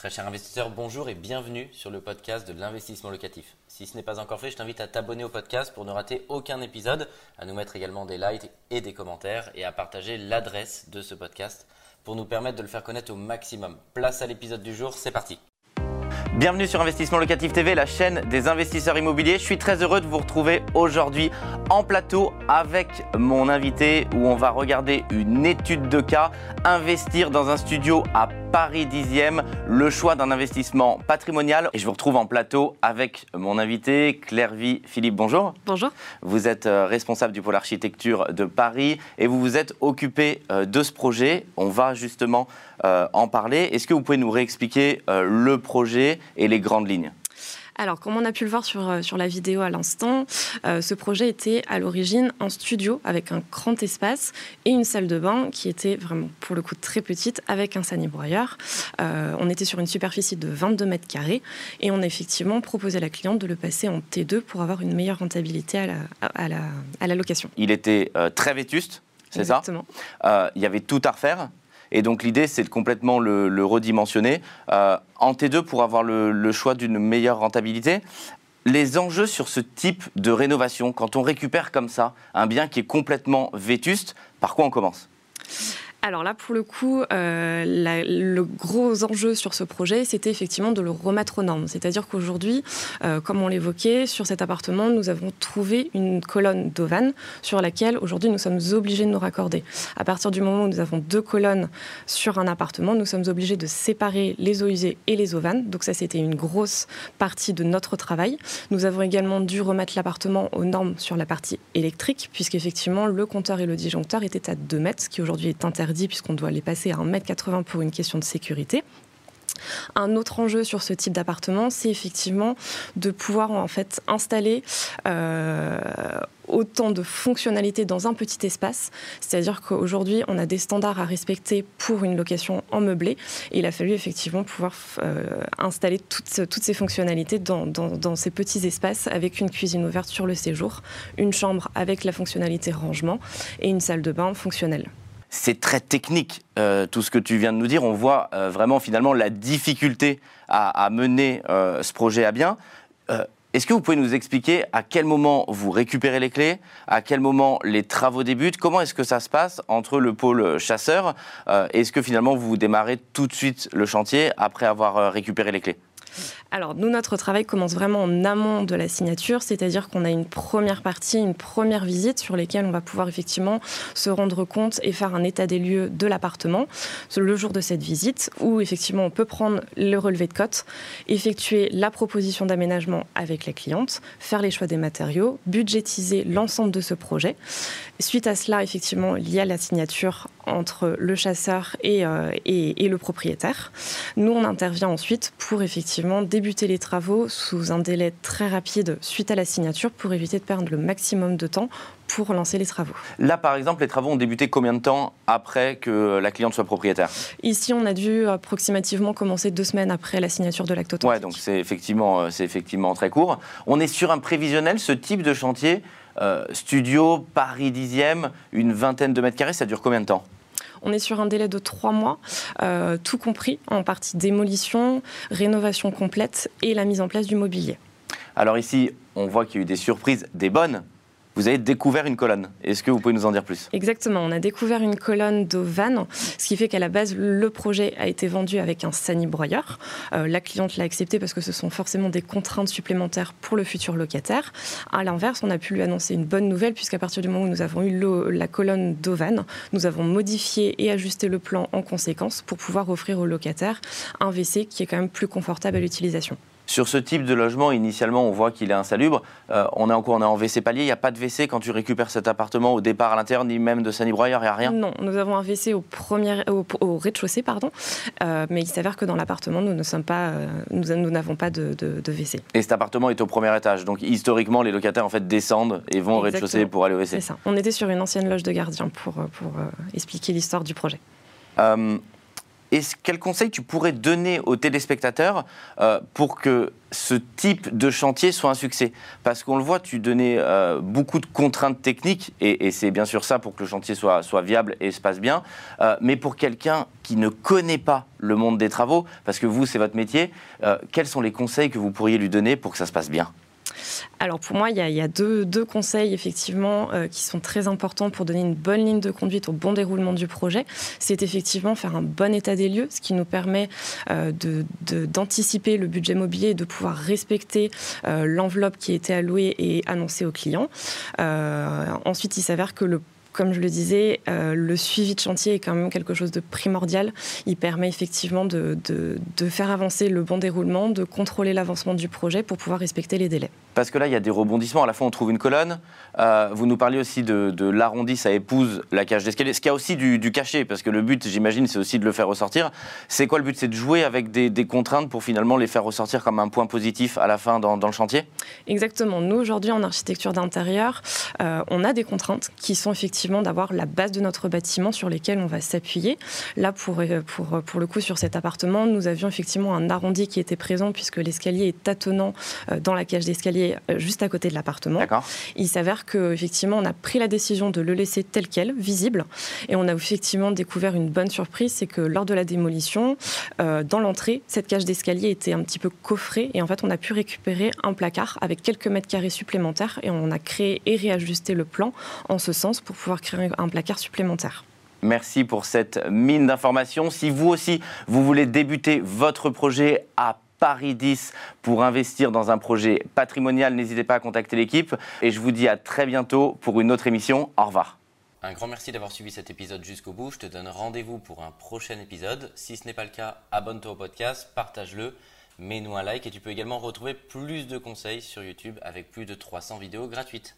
Très cher investisseur, bonjour et bienvenue sur le podcast de l'investissement locatif. Si ce n'est pas encore fait, je t'invite à t'abonner au podcast pour ne rater aucun épisode, à nous mettre également des likes et des commentaires et à partager l'adresse de ce podcast pour nous permettre de le faire connaître au maximum. Place à l'épisode du jour, c'est parti. Bienvenue sur Investissement Locatif TV, la chaîne des investisseurs immobiliers. Je suis très heureux de vous retrouver aujourd'hui en plateau avec mon invité où on va regarder une étude de cas, investir dans un studio à Paris 10e, le choix d'un investissement patrimonial. Et je vous retrouve en plateau avec mon invité Claire Vie Philippe. Bonjour. Bonjour. Vous êtes euh, responsable du pôle architecture de Paris et vous vous êtes occupé euh, de ce projet. On va justement euh, en parler. Est-ce que vous pouvez nous réexpliquer le projet et les grandes lignes alors, comme on a pu le voir sur, euh, sur la vidéo à l'instant, euh, ce projet était à l'origine un studio avec un grand espace et une salle de bain qui était vraiment, pour le coup, très petite avec un sanibroyeur. Euh, on était sur une superficie de 22 mètres carrés et on a effectivement proposé à la cliente de le passer en T2 pour avoir une meilleure rentabilité à la, à la, à la location. Il était très vétuste, c'est ça? Exactement. Il y avait tout à refaire. Et donc l'idée, c'est de complètement le, redimensionner euh, en T2 pour avoir le, choix d'une meilleure rentabilité. Les enjeux sur ce type de rénovation, quand on récupère comme ça un bien qui est complètement vétuste, par quoi on commence? Alors là, pour le coup, euh, le gros enjeu sur ce projet, c'était effectivement de le remettre aux normes. C'est-à-dire qu'aujourd'hui, euh, comme on l'évoquait, sur cet appartement, nous avons trouvé une colonne d'Ovan sur laquelle aujourd'hui nous sommes obligés de nous raccorder. À partir du moment où nous avons deux colonnes sur un appartement, nous sommes obligés de séparer les eaux usées et les ovanes. Donc ça, c'était une grosse partie de notre travail. Nous avons également dû remettre l'appartement aux normes sur la partie électrique, puisqu'effectivement, le compteur et le disjoncteur étaient à 2 mètres, ce qui aujourd'hui est interdit puisqu'on doit les passer à 1m80 pour une question de sécurité. Un autre enjeu sur ce type d'appartement, c'est effectivement de pouvoir en fait installer euh, autant de fonctionnalités dans un petit espace. C'est-à-dire qu'aujourd'hui, on a des standards à respecter pour une location en meublé. Il a fallu effectivement pouvoir euh, installer toutes, ces fonctionnalités dans, ces petits espaces avec une cuisine ouverte sur le séjour, une chambre avec la fonctionnalité rangement et une salle de bain fonctionnelle c'est très technique, euh, tout ce que tu viens de nous dire. On voit euh, vraiment finalement la difficulté à, mener euh, ce projet à bien. Est-ce que vous pouvez nous expliquer à quel moment vous récupérez les clés, à quel moment les travaux débutent, comment est-ce que ça se passe entre le pôle chasseur Est-ce que finalement vous démarrez tout de suite le chantier après avoir récupéré les clés? Alors, nous, notre travail commence vraiment en amont de la signature, c'est-à-dire qu'on a une première partie, une première visite sur lesquelles on va pouvoir effectivement se rendre compte et faire un état des lieux de l'appartement le jour de cette visite, où effectivement on peut prendre le relevé de cote, effectuer la proposition d'aménagement avec la cliente, faire les choix des matériaux, budgétiser l'ensemble de ce projet. Suite à cela, effectivement, il y a la signature entre le chasseur et, euh, et, et le propriétaire. Nous, on intervient ensuite pour effectivement débuter les travaux sous un délai très rapide suite à la signature pour éviter de perdre le maximum de temps pour lancer les travaux. Là, par exemple, les travaux ont débuté combien de temps après que la cliente soit propriétaire? Ici, on a dû approximativement commencer deux semaines après la signature de l'acte authentique. Ouais, donc c'est effectivement, euh, c'est effectivement très court. On est sur un prévisionnel, ce type de chantier, euh, studio, Paris 10e, une vingtaine de mètres carrés, ça dure combien de temps? On est sur un délai de trois mois, euh, tout compris en partie démolition, rénovation complète et la mise en place du mobilier. Alors ici, on voit qu'il y a eu des surprises, des bonnes, vous avez découvert une colonne. Est-ce que vous pouvez nous en dire plus? Exactement, on a découvert une colonne de vanne, ce qui fait qu'à la base, le projet a été vendu avec un sanibroyeur. Euh, la cliente l'a accepté parce que ce sont forcément des contraintes supplémentaires pour le futur locataire. À l'inverse, on a pu lui annoncer une bonne nouvelle puisqu'à partir du moment où nous avons eu la colonne d'Ovan, nous avons modifié et ajusté le plan en conséquence pour pouvoir offrir au locataire un WC qui est quand même plus confortable à l'utilisation. Sur ce type de logement, initialement, on voit qu'il est insalubre. Euh, on est en on est en WC palier. Il n'y a pas de WC quand tu récupères cet appartement au départ à l'intérieur, ni même de sanibroyeur, il n'y a rien Non, nous avons un WC au, au, rez-de-chaussée, pardon. Euh, mais il s'avère que dans l'appartement, nous ne sommes pas, euh, nous n'avons pas de, WC. Et cet appartement est au premier étage. Donc historiquement, les locataires en fait descendent et vont au rez-de-chaussée pour aller au WC. C'est ça. On était sur une ancienne loge de gardien pour, pour expliquer l'histoire du projet Et quel conseil tu pourrais donner aux téléspectateurs euh, pour que ce type de chantier soit un succès? Parce qu'on le voit, tu donnais euh, beaucoup de contraintes techniques, et, c'est bien sûr ça pour que le chantier soit, viable et se passe bien. Euh, mais pour quelqu'un qui ne connaît pas le monde des travaux, parce que vous, c'est votre métier, quels sont les conseils que vous pourriez lui donner pour que ça se passe bien? Alors pour moi, il y a, deux, conseils effectivement euh, qui sont très importants pour donner une bonne ligne de conduite au bon déroulement du projet. C'est effectivement faire un bon état des lieux, ce qui nous permet euh, d'anticiper le budget mobilier et de pouvoir respecter euh, l'enveloppe qui a été allouée et annoncée au client. ensuite, il s'avère que comme je le disais, le suivi de chantier est quand même quelque chose de primordial. Il permet effectivement de, faire avancer le bon déroulement, de contrôler l'avancement du projet pour pouvoir respecter les délais. Parce que là, il y a des rebondissements. À la fois, on trouve une colonne. Euh, vous nous parliez aussi de, l'arrondi, ça épouse la cage d'escalier. Ce qui a aussi du, cachet, parce que le but, j'imagine, c'est aussi de le faire ressortir. C'est quoi le but? C'est de jouer avec des, contraintes pour finalement les faire ressortir comme un point positif à la fin dans, le chantier? Exactement. Nous, aujourd'hui, en architecture d'intérieur, euh, on a des contraintes qui sont effectivement d'avoir la base de notre bâtiment sur lesquels on va s'appuyer. Là, pour, euh, pour, pour le coup, sur cet appartement, nous avions effectivement un arrondi qui était présent puisque l'escalier est tâtonnant dans la cage d'escalier euh, juste à côté de l'appartement. Il s'avère qu'effectivement, on a pris la décision de le laisser tel quel, visible, et on a effectivement découvert une bonne surprise, c'est que lors de la démolition, dans l'entrée, cette cage d'escalier était un petit peu coffrée, et en fait, on a pu récupérer un placard avec quelques mètres carrés supplémentaires, et on a créé et réajusté le plan en ce sens pour pouvoir créer un placard supplémentaire. Merci pour cette mine d'informations. Si vous aussi, vous voulez débuter votre projet à Paris 10 pour investir dans un projet patrimonial, n'hésitez pas à contacter l'équipe. Et je vous dis à très bientôt pour une autre émission. Au revoir. Un grand merci d'avoir suivi cet épisode jusqu'au bout. Je te donne rendez-vous pour un prochain épisode. Si ce n'est pas le cas, abonne-toi au podcast, partage-le, mets-nous un like et tu peux également retrouver plus de conseils sur YouTube avec plus de 300 vidéos gratuites.